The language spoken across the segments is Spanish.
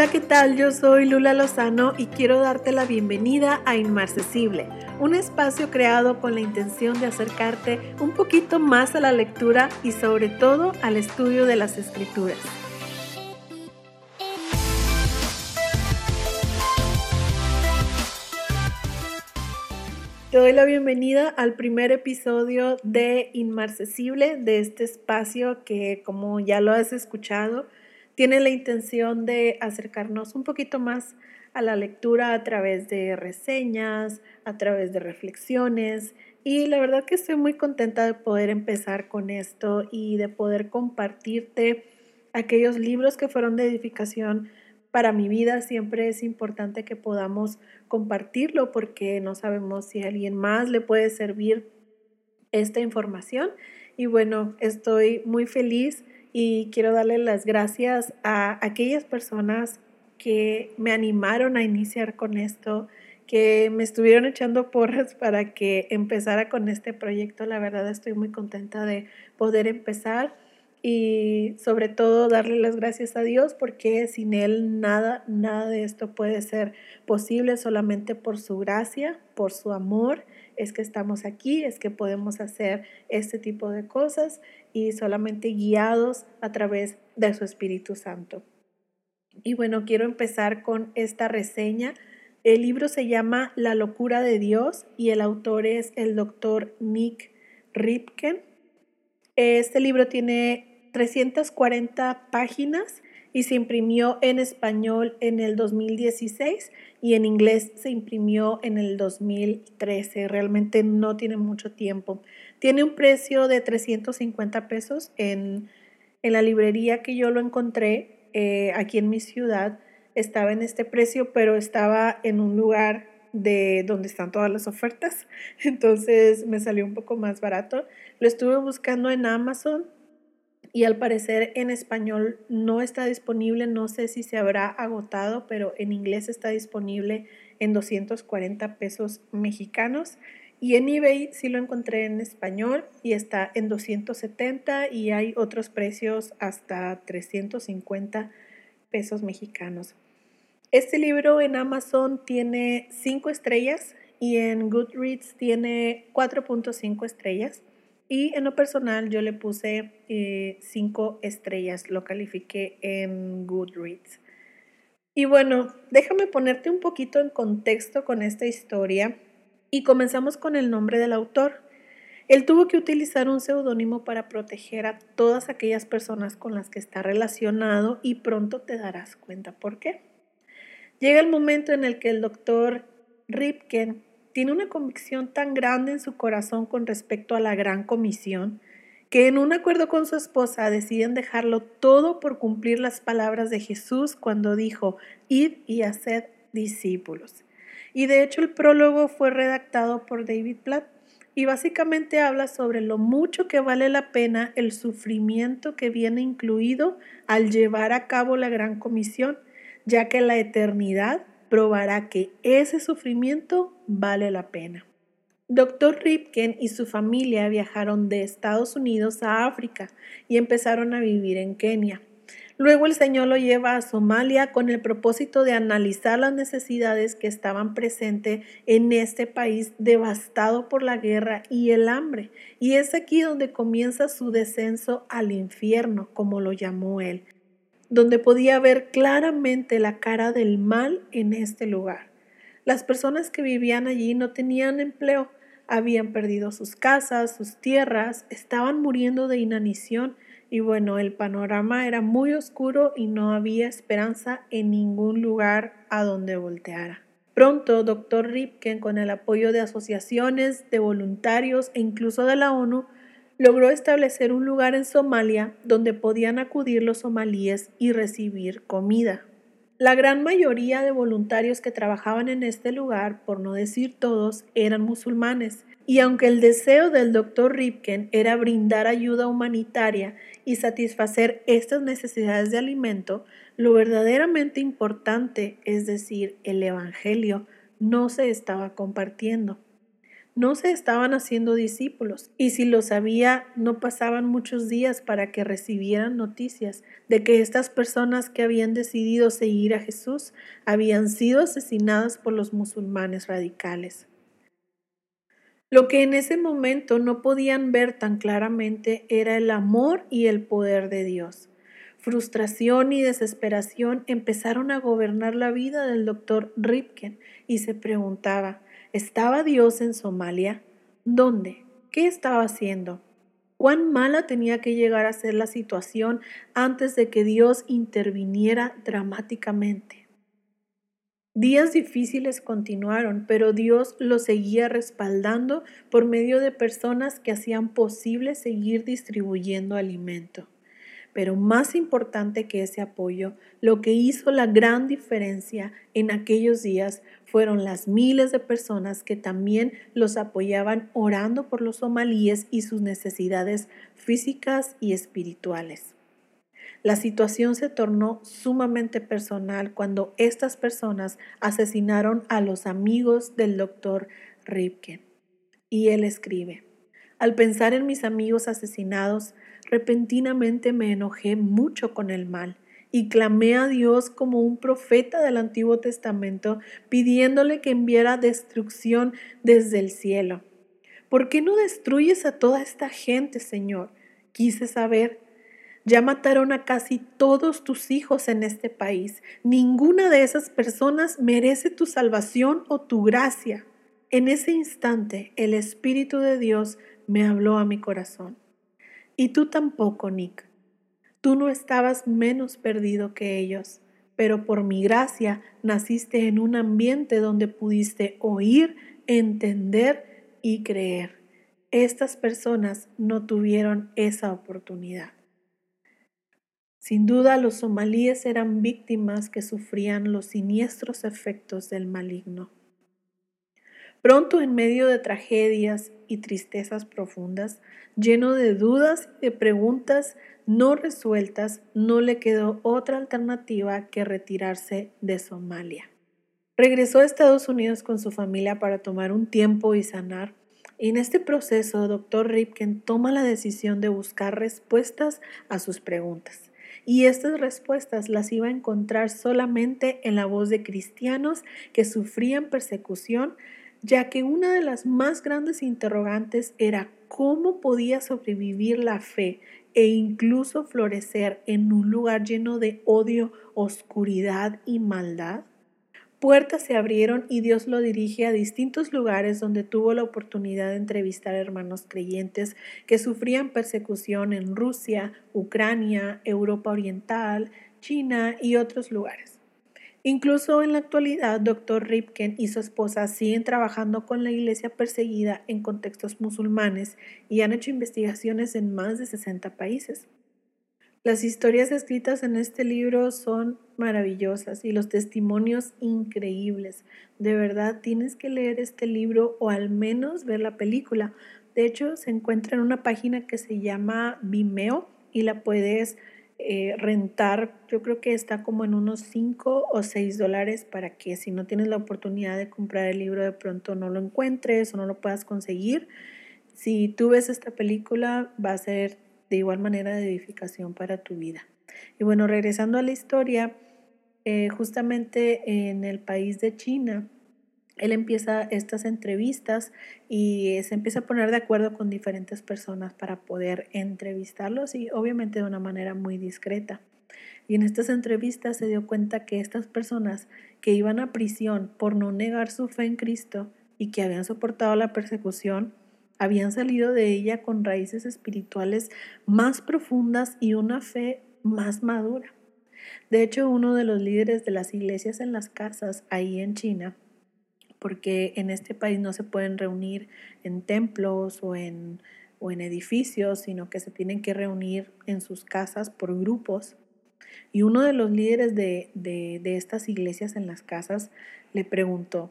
Hola, ¿qué tal? Yo soy Lula Lozano y quiero darte la bienvenida a Inmarcesible, un espacio creado con la intención de acercarte un poquito más a la lectura y sobre todo al estudio de las escrituras. Te doy la bienvenida al primer episodio de Inmarcesible, de este espacio que como ya lo has escuchado, tiene la intención de acercarnos un poquito más a la lectura a través de reseñas, a través de reflexiones y la verdad que estoy muy contenta de poder empezar con esto y de poder compartirte aquellos libros que fueron de edificación para mi vida. Siempre es importante que podamos compartirlo porque no sabemos si a alguien más le puede servir esta información. Y bueno, estoy muy feliz y quiero darle las gracias a aquellas personas que me animaron a iniciar con esto, que me estuvieron echando porras para que empezara con este proyecto. La verdad estoy muy contenta de poder empezar y sobre todo darle las gracias a Dios porque sin Él nada, nada de esto puede ser posible solamente por su gracia, por su amor es que estamos aquí, es que podemos hacer este tipo de cosas y solamente guiados a través de su Espíritu Santo. Y bueno, quiero empezar con esta reseña. El libro se llama La locura de Dios y el autor es el doctor Nick Ripken. Este libro tiene 340 páginas y se imprimió en español en el 2016 y en inglés se imprimió en el 2013. Realmente no tiene mucho tiempo. Tiene un precio de 350 pesos en, la librería que yo lo encontré eh, aquí en mi ciudad. Estaba en este precio, pero estaba en un lugar de donde están todas las ofertas. Entonces me salió un poco más barato. Lo estuve buscando en Amazon y al parecer en español no está disponible, no sé si se habrá agotado, pero en inglés está disponible en 240 pesos mexicanos. Y en eBay sí lo encontré en español y está en 270 y hay otros precios hasta 350 pesos mexicanos. Este libro en Amazon tiene 5 estrellas y en Goodreads tiene 4.5 estrellas. Y en lo personal yo le puse eh, cinco estrellas, lo califiqué en Goodreads. Y bueno, déjame ponerte un poquito en contexto con esta historia y comenzamos con el nombre del autor. Él tuvo que utilizar un seudónimo para proteger a todas aquellas personas con las que está relacionado y pronto te darás cuenta por qué. Llega el momento en el que el doctor Ripken tiene una convicción tan grande en su corazón con respecto a la gran comisión que en un acuerdo con su esposa deciden dejarlo todo por cumplir las palabras de Jesús cuando dijo, id y haced discípulos. Y de hecho el prólogo fue redactado por David Platt y básicamente habla sobre lo mucho que vale la pena el sufrimiento que viene incluido al llevar a cabo la gran comisión, ya que la eternidad probará que ese sufrimiento vale la pena. Dr. Ripken y su familia viajaron de Estados Unidos a África y empezaron a vivir en Kenia. Luego el Señor lo lleva a Somalia con el propósito de analizar las necesidades que estaban presentes en este país devastado por la guerra y el hambre. Y es aquí donde comienza su descenso al infierno, como lo llamó él donde podía ver claramente la cara del mal en este lugar. Las personas que vivían allí no tenían empleo, habían perdido sus casas, sus tierras, estaban muriendo de inanición y bueno, el panorama era muy oscuro y no había esperanza en ningún lugar a donde volteara. Pronto, Dr. Ripken, con el apoyo de asociaciones, de voluntarios e incluso de la ONU, logró establecer un lugar en Somalia donde podían acudir los somalíes y recibir comida. La gran mayoría de voluntarios que trabajaban en este lugar, por no decir todos, eran musulmanes, y aunque el deseo del doctor Ripken era brindar ayuda humanitaria y satisfacer estas necesidades de alimento, lo verdaderamente importante, es decir, el Evangelio, no se estaba compartiendo. No se estaban haciendo discípulos y si lo sabía no pasaban muchos días para que recibieran noticias de que estas personas que habían decidido seguir a Jesús habían sido asesinadas por los musulmanes radicales. Lo que en ese momento no podían ver tan claramente era el amor y el poder de Dios. Frustración y desesperación empezaron a gobernar la vida del doctor Ripken y se preguntaba, ¿Estaba Dios en Somalia? ¿Dónde? ¿Qué estaba haciendo? ¿Cuán mala tenía que llegar a ser la situación antes de que Dios interviniera dramáticamente? Días difíciles continuaron, pero Dios lo seguía respaldando por medio de personas que hacían posible seguir distribuyendo alimento. Pero más importante que ese apoyo, lo que hizo la gran diferencia en aquellos días fueron las miles de personas que también los apoyaban orando por los somalíes y sus necesidades físicas y espirituales. La situación se tornó sumamente personal cuando estas personas asesinaron a los amigos del doctor Ripken. Y él escribe, al pensar en mis amigos asesinados, repentinamente me enojé mucho con el mal y clamé a Dios como un profeta del Antiguo Testamento, pidiéndole que enviara destrucción desde el cielo. ¿Por qué no destruyes a toda esta gente, Señor? Quise saber. Ya mataron a casi todos tus hijos en este país. Ninguna de esas personas merece tu salvación o tu gracia. En ese instante el Espíritu de Dios me habló a mi corazón. Y tú tampoco, Nick. Tú no estabas menos perdido que ellos, pero por mi gracia naciste en un ambiente donde pudiste oír, entender y creer. Estas personas no tuvieron esa oportunidad. Sin duda los somalíes eran víctimas que sufrían los siniestros efectos del maligno. Pronto en medio de tragedias y tristezas profundas, lleno de dudas y de preguntas no resueltas, no le quedó otra alternativa que retirarse de Somalia. Regresó a Estados Unidos con su familia para tomar un tiempo y sanar. En este proceso, Dr. Ripken toma la decisión de buscar respuestas a sus preguntas. Y estas respuestas las iba a encontrar solamente en la voz de cristianos que sufrían persecución ya que una de las más grandes interrogantes era cómo podía sobrevivir la fe e incluso florecer en un lugar lleno de odio, oscuridad y maldad. Puertas se abrieron y Dios lo dirige a distintos lugares donde tuvo la oportunidad de entrevistar hermanos creyentes que sufrían persecución en Rusia, Ucrania, Europa Oriental, China y otros lugares. Incluso en la actualidad, Dr. Ripken y su esposa siguen trabajando con la iglesia perseguida en contextos musulmanes y han hecho investigaciones en más de 60 países. Las historias escritas en este libro son maravillosas y los testimonios increíbles. De verdad, tienes que leer este libro o al menos ver la película. De hecho, se encuentra en una página que se llama Vimeo y la puedes eh, rentar, yo creo que está como en unos 5 o 6 dólares para que si no tienes la oportunidad de comprar el libro de pronto no lo encuentres o no lo puedas conseguir. Si tú ves esta película va a ser de igual manera de edificación para tu vida. Y bueno, regresando a la historia, eh, justamente en el país de China, él empieza estas entrevistas y se empieza a poner de acuerdo con diferentes personas para poder entrevistarlos y obviamente de una manera muy discreta. Y en estas entrevistas se dio cuenta que estas personas que iban a prisión por no negar su fe en Cristo y que habían soportado la persecución, habían salido de ella con raíces espirituales más profundas y una fe más madura. De hecho, uno de los líderes de las iglesias en las casas ahí en China porque en este país no se pueden reunir en templos o en, o en edificios, sino que se tienen que reunir en sus casas por grupos. Y uno de los líderes de, de, de estas iglesias en las casas le preguntó,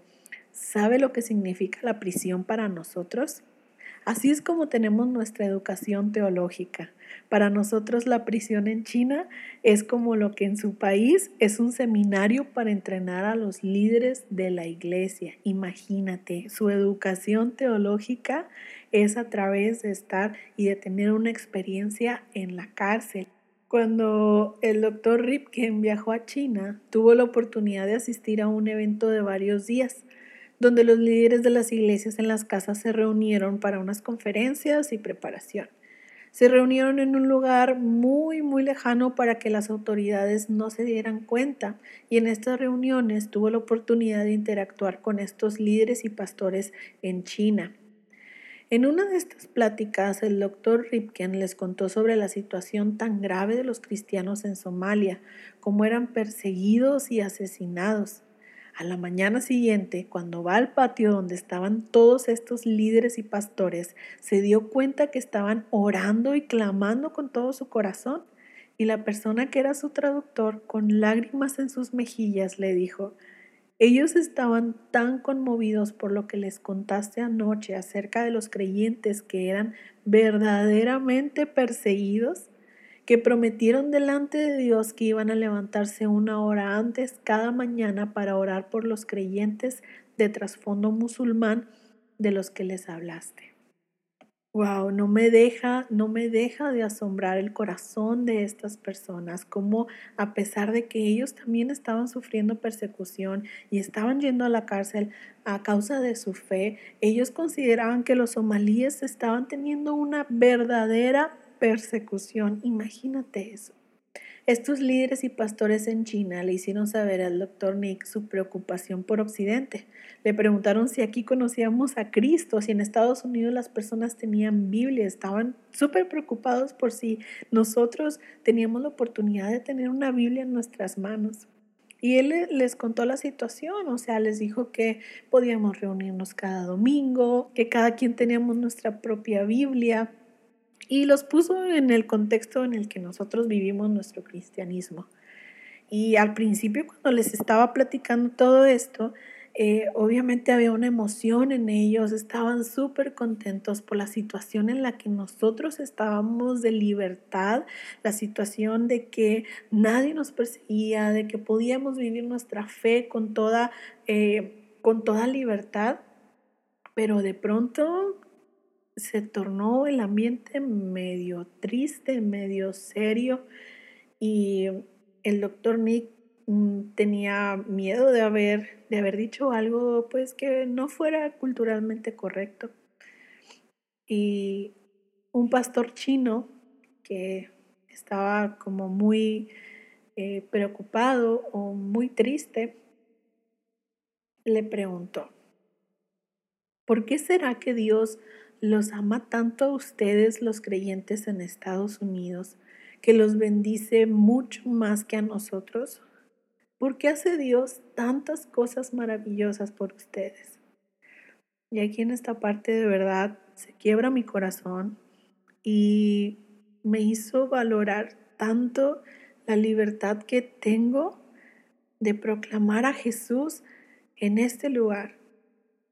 ¿sabe lo que significa la prisión para nosotros? Así es como tenemos nuestra educación teológica. Para nosotros la prisión en China es como lo que en su país es un seminario para entrenar a los líderes de la iglesia. Imagínate, su educación teológica es a través de estar y de tener una experiencia en la cárcel. Cuando el doctor Ripken viajó a China, tuvo la oportunidad de asistir a un evento de varios días, donde los líderes de las iglesias en las casas se reunieron para unas conferencias y preparación. Se reunieron en un lugar muy, muy lejano para que las autoridades no se dieran cuenta y en estas reuniones tuvo la oportunidad de interactuar con estos líderes y pastores en China. En una de estas pláticas, el doctor Ripken les contó sobre la situación tan grave de los cristianos en Somalia, cómo eran perseguidos y asesinados. A la mañana siguiente, cuando va al patio donde estaban todos estos líderes y pastores, se dio cuenta que estaban orando y clamando con todo su corazón. Y la persona que era su traductor, con lágrimas en sus mejillas, le dijo, ellos estaban tan conmovidos por lo que les contaste anoche acerca de los creyentes que eran verdaderamente perseguidos que prometieron delante de Dios que iban a levantarse una hora antes cada mañana para orar por los creyentes de trasfondo musulmán de los que les hablaste. Wow, no me deja, no me deja de asombrar el corazón de estas personas, como a pesar de que ellos también estaban sufriendo persecución y estaban yendo a la cárcel a causa de su fe, ellos consideraban que los somalíes estaban teniendo una verdadera persecución. Imagínate eso. Estos líderes y pastores en China le hicieron saber al doctor Nick su preocupación por Occidente. Le preguntaron si aquí conocíamos a Cristo, si en Estados Unidos las personas tenían Biblia. Estaban súper preocupados por si nosotros teníamos la oportunidad de tener una Biblia en nuestras manos. Y él les contó la situación, o sea, les dijo que podíamos reunirnos cada domingo, que cada quien teníamos nuestra propia Biblia, y los puso en el contexto en el que nosotros vivimos nuestro cristianismo. Y al principio cuando les estaba platicando todo esto, eh, obviamente había una emoción en ellos, estaban súper contentos por la situación en la que nosotros estábamos de libertad, la situación de que nadie nos perseguía, de que podíamos vivir nuestra fe con toda, eh, con toda libertad, pero de pronto se tornó el ambiente medio triste, medio serio y el doctor Nick mm, tenía miedo de haber, de haber dicho algo pues que no fuera culturalmente correcto. Y un pastor chino que estaba como muy eh, preocupado o muy triste, le preguntó, ¿por qué será que Dios los ama tanto a ustedes los creyentes en Estados Unidos, que los bendice mucho más que a nosotros? ¿Por qué hace Dios tantas cosas maravillosas por ustedes? Y aquí en esta parte de verdad se quiebra mi corazón y me hizo valorar tanto la libertad que tengo de proclamar a Jesús en este lugar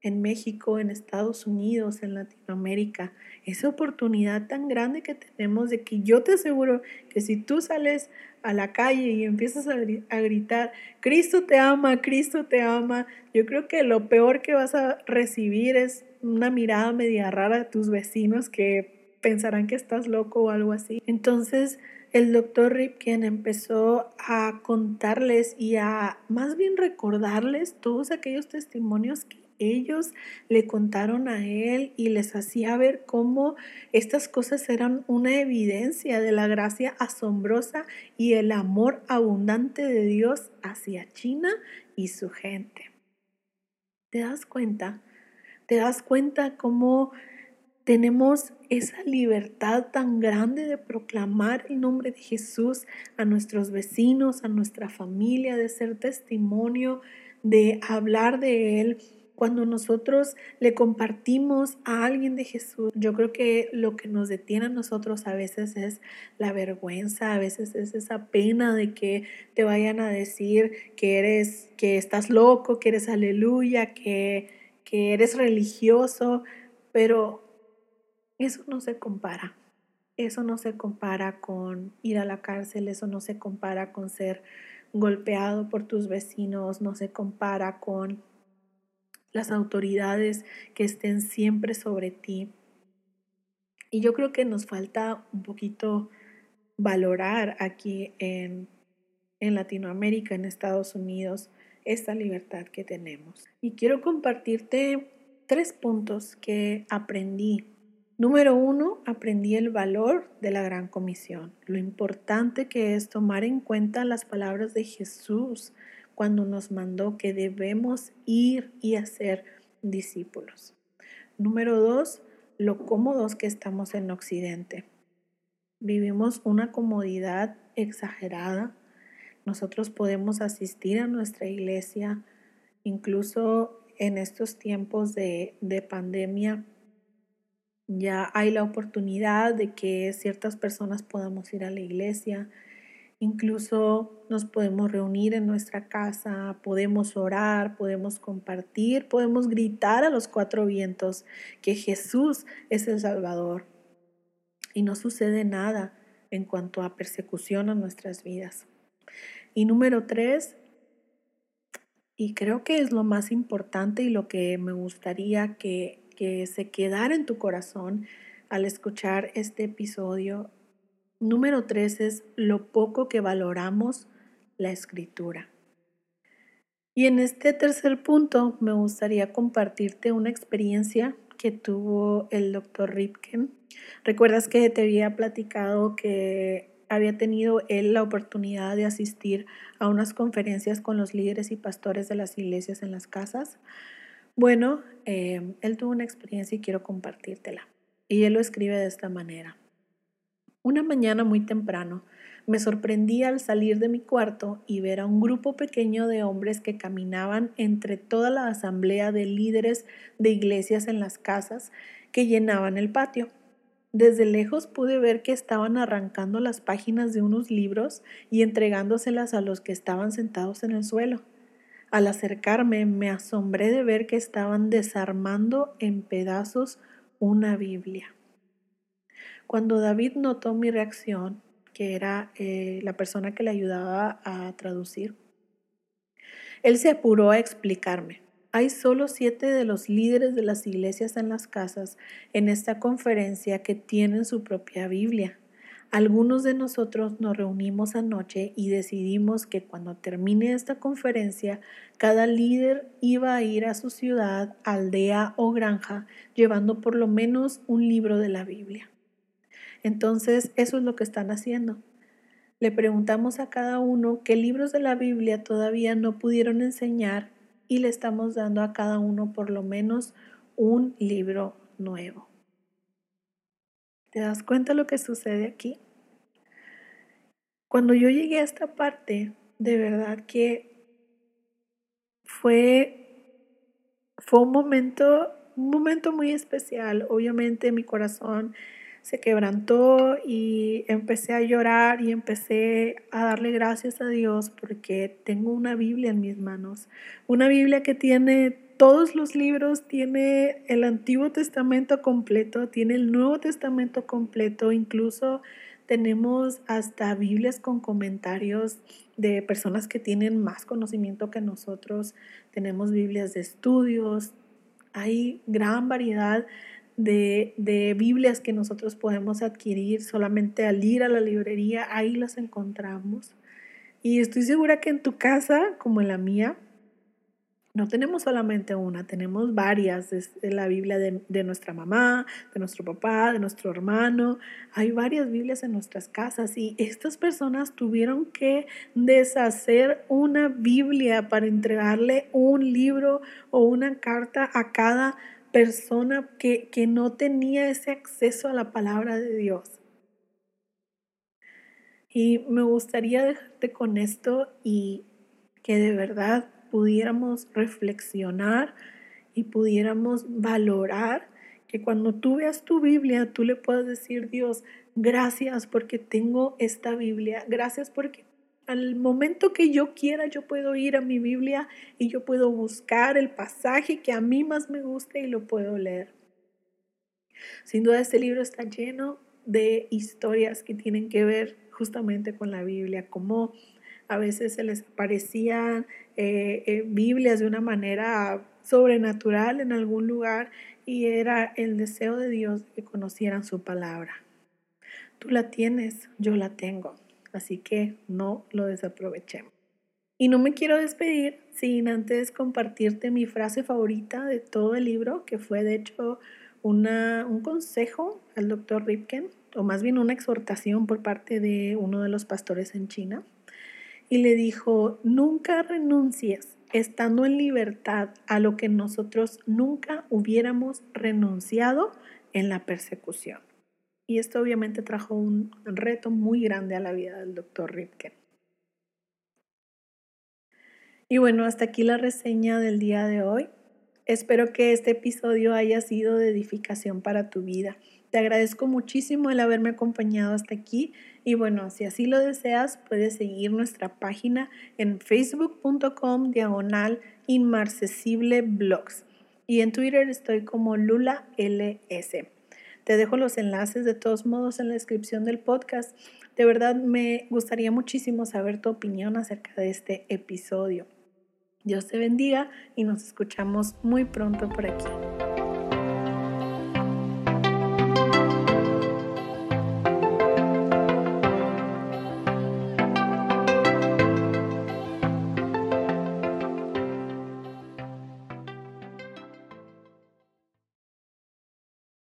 en México, en Estados Unidos, en Latinoamérica, esa oportunidad tan grande que tenemos de que yo te aseguro que si tú sales a la calle y empiezas a, gritar, Cristo te ama, Cristo te ama, yo creo que lo peor que vas a recibir es una mirada media rara de tus vecinos que pensarán que estás loco o algo así. Entonces, el doctor Ripken empezó a contarles y a más bien recordarles todos aquellos testimonios que ellos le contaron a él y les hacía ver cómo estas cosas eran una evidencia de la gracia asombrosa y el amor abundante de Dios hacia China y su gente. ¿Te das cuenta? ¿Te das cuenta cómo tenemos esa libertad tan grande de proclamar el nombre de Jesús a nuestros vecinos, a nuestra familia, de ser testimonio, de hablar de Él cuando nosotros le compartimos a alguien de Jesús, yo creo que lo que nos detiene a nosotros a veces es la vergüenza, a veces es esa pena de que te vayan a decir que eres, que estás loco, que eres aleluya, que, que eres religioso, pero eso no se compara. Eso no se compara con ir a la cárcel, eso no se compara con ser golpeado por tus vecinos, no se compara con las autoridades que estén siempre sobre ti. Y yo creo que nos falta un poquito valorar aquí en, en Latinoamérica, en Estados Unidos, esta libertad que tenemos. Y quiero compartirte tres puntos que aprendí Número uno, aprendí el valor de la gran comisión, lo importante que es tomar en cuenta las palabras de Jesús cuando nos mandó que debemos ir y hacer discípulos. Número dos, lo cómodos que estamos en Occidente. Vivimos una comodidad exagerada. Nosotros podemos asistir a nuestra iglesia, incluso en estos tiempos de, de pandemia ya hay la oportunidad de que ciertas personas podamos ir a la iglesia, incluso nos podemos reunir en nuestra casa, podemos orar, podemos compartir, podemos gritar a los cuatro vientos que Jesús es el Salvador. Y no sucede nada en cuanto a persecución a nuestras vidas. Y número tres, y creo que es lo más importante y lo que me gustaría que que se quedara en tu corazón al escuchar este episodio. Número tres es lo poco que valoramos la escritura. Y en este tercer punto me gustaría compartirte una experiencia que tuvo el doctor Ripken. Recuerdas que te había platicado que había tenido él la oportunidad de asistir a unas conferencias con los líderes y pastores de las iglesias en las casas. Bueno, em, él tuvo una experiencia y quiero compartírtela. Y él lo escribe de esta manera. Una mañana muy temprano me sorprendí al salir de mi cuarto y ver a un grupo pequeño de hombres que caminaban entre toda la asamblea de líderes de iglesias en las casas que llenaban el patio. Desde lejos pude ver que estaban arrancando las páginas de unos libros y entregándoselas a los que estaban sentados en el suelo. Al acercarme me asombré de ver que estaban desarmando en pedazos una Biblia. Cuando David notó mi reacción, que era eh, la persona que le ayudaba a traducir, él se apuró a explicarme. Hay solo siete de los líderes de las iglesias en las casas en esta conferencia que tienen su propia Biblia. Algunos de nosotros nos reunimos anoche y decidimos que cuando termine esta conferencia, cada líder iba a ir a su ciudad, aldea o granja llevando por lo menos un libro de la Biblia. Entonces, eso es lo que están haciendo. Le preguntamos a cada uno qué libros de la Biblia todavía no pudieron enseñar y le estamos dando a cada uno por lo menos un libro nuevo. ¿Te das cuenta lo que sucede aquí? Cuando yo llegué a esta parte, de verdad que fue, fue un momento, un momento muy especial. Obviamente mi corazón se quebrantó y empecé a llorar y empecé a darle gracias a Dios porque tengo una Biblia en mis manos. Una Biblia que tiene todos los libros, tiene el Antiguo Testamento completo, tiene el Nuevo Testamento completo, incluso tenemos hasta Biblias con comentarios de personas que tienen más conocimiento que nosotros, tenemos Biblias de estudios, hay gran variedad de, de, Biblias que nosotros podemos adquirir solamente al ir a la librería, ahí las encontramos. Y estoy segura que en tu casa, como en la mía, no tenemos solamente una, tenemos varias. Es la Biblia de, de, nuestra mamá, de nuestro papá, de nuestro hermano. Hay varias Biblias en nuestras casas y estas personas tuvieron que deshacer una Biblia para entregarle un libro o una carta a cada persona que, que no tenía ese acceso a la palabra de Dios. Y me gustaría dejarte con esto y que de verdad pudiéramos reflexionar y pudiéramos valorar que cuando tú veas tu Biblia, tú le puedas decir, Dios, gracias porque tengo esta Biblia, gracias porque al momento que yo quiera, yo puedo ir a mi Biblia y yo puedo buscar el pasaje que a mí más me guste y lo puedo leer. Sin duda este libro está lleno de historias que tienen que ver justamente con la Biblia, como a veces se les aparecían eh, eh, Biblias de una manera sobrenatural en algún lugar y era el deseo de Dios que conocieran su palabra. Tú la tienes, yo la tengo, así que no lo desaprovechemos. Y no me quiero despedir sin antes compartirte mi frase favorita de todo el libro, que fue de hecho una, un consejo al doctor Ripken, o más bien una exhortación por parte de uno de los pastores en China. Y le dijo, nunca renuncies estando en libertad a lo que nosotros nunca hubiéramos renunciado en la persecución. Y esto obviamente trajo un reto muy grande a la vida del doctor Ripken. Y bueno, hasta aquí la reseña del día de hoy. Espero que este episodio haya sido de edificación para tu vida. Te agradezco muchísimo el haberme acompañado hasta aquí y bueno, si así lo deseas, puedes seguir nuestra página en facebook.com diagonal blogs y en Twitter estoy como Lula LS. Te dejo los enlaces de todos modos en la descripción del podcast. De verdad me gustaría muchísimo saber tu opinión acerca de este episodio. Dios te bendiga y nos escuchamos muy pronto por aquí.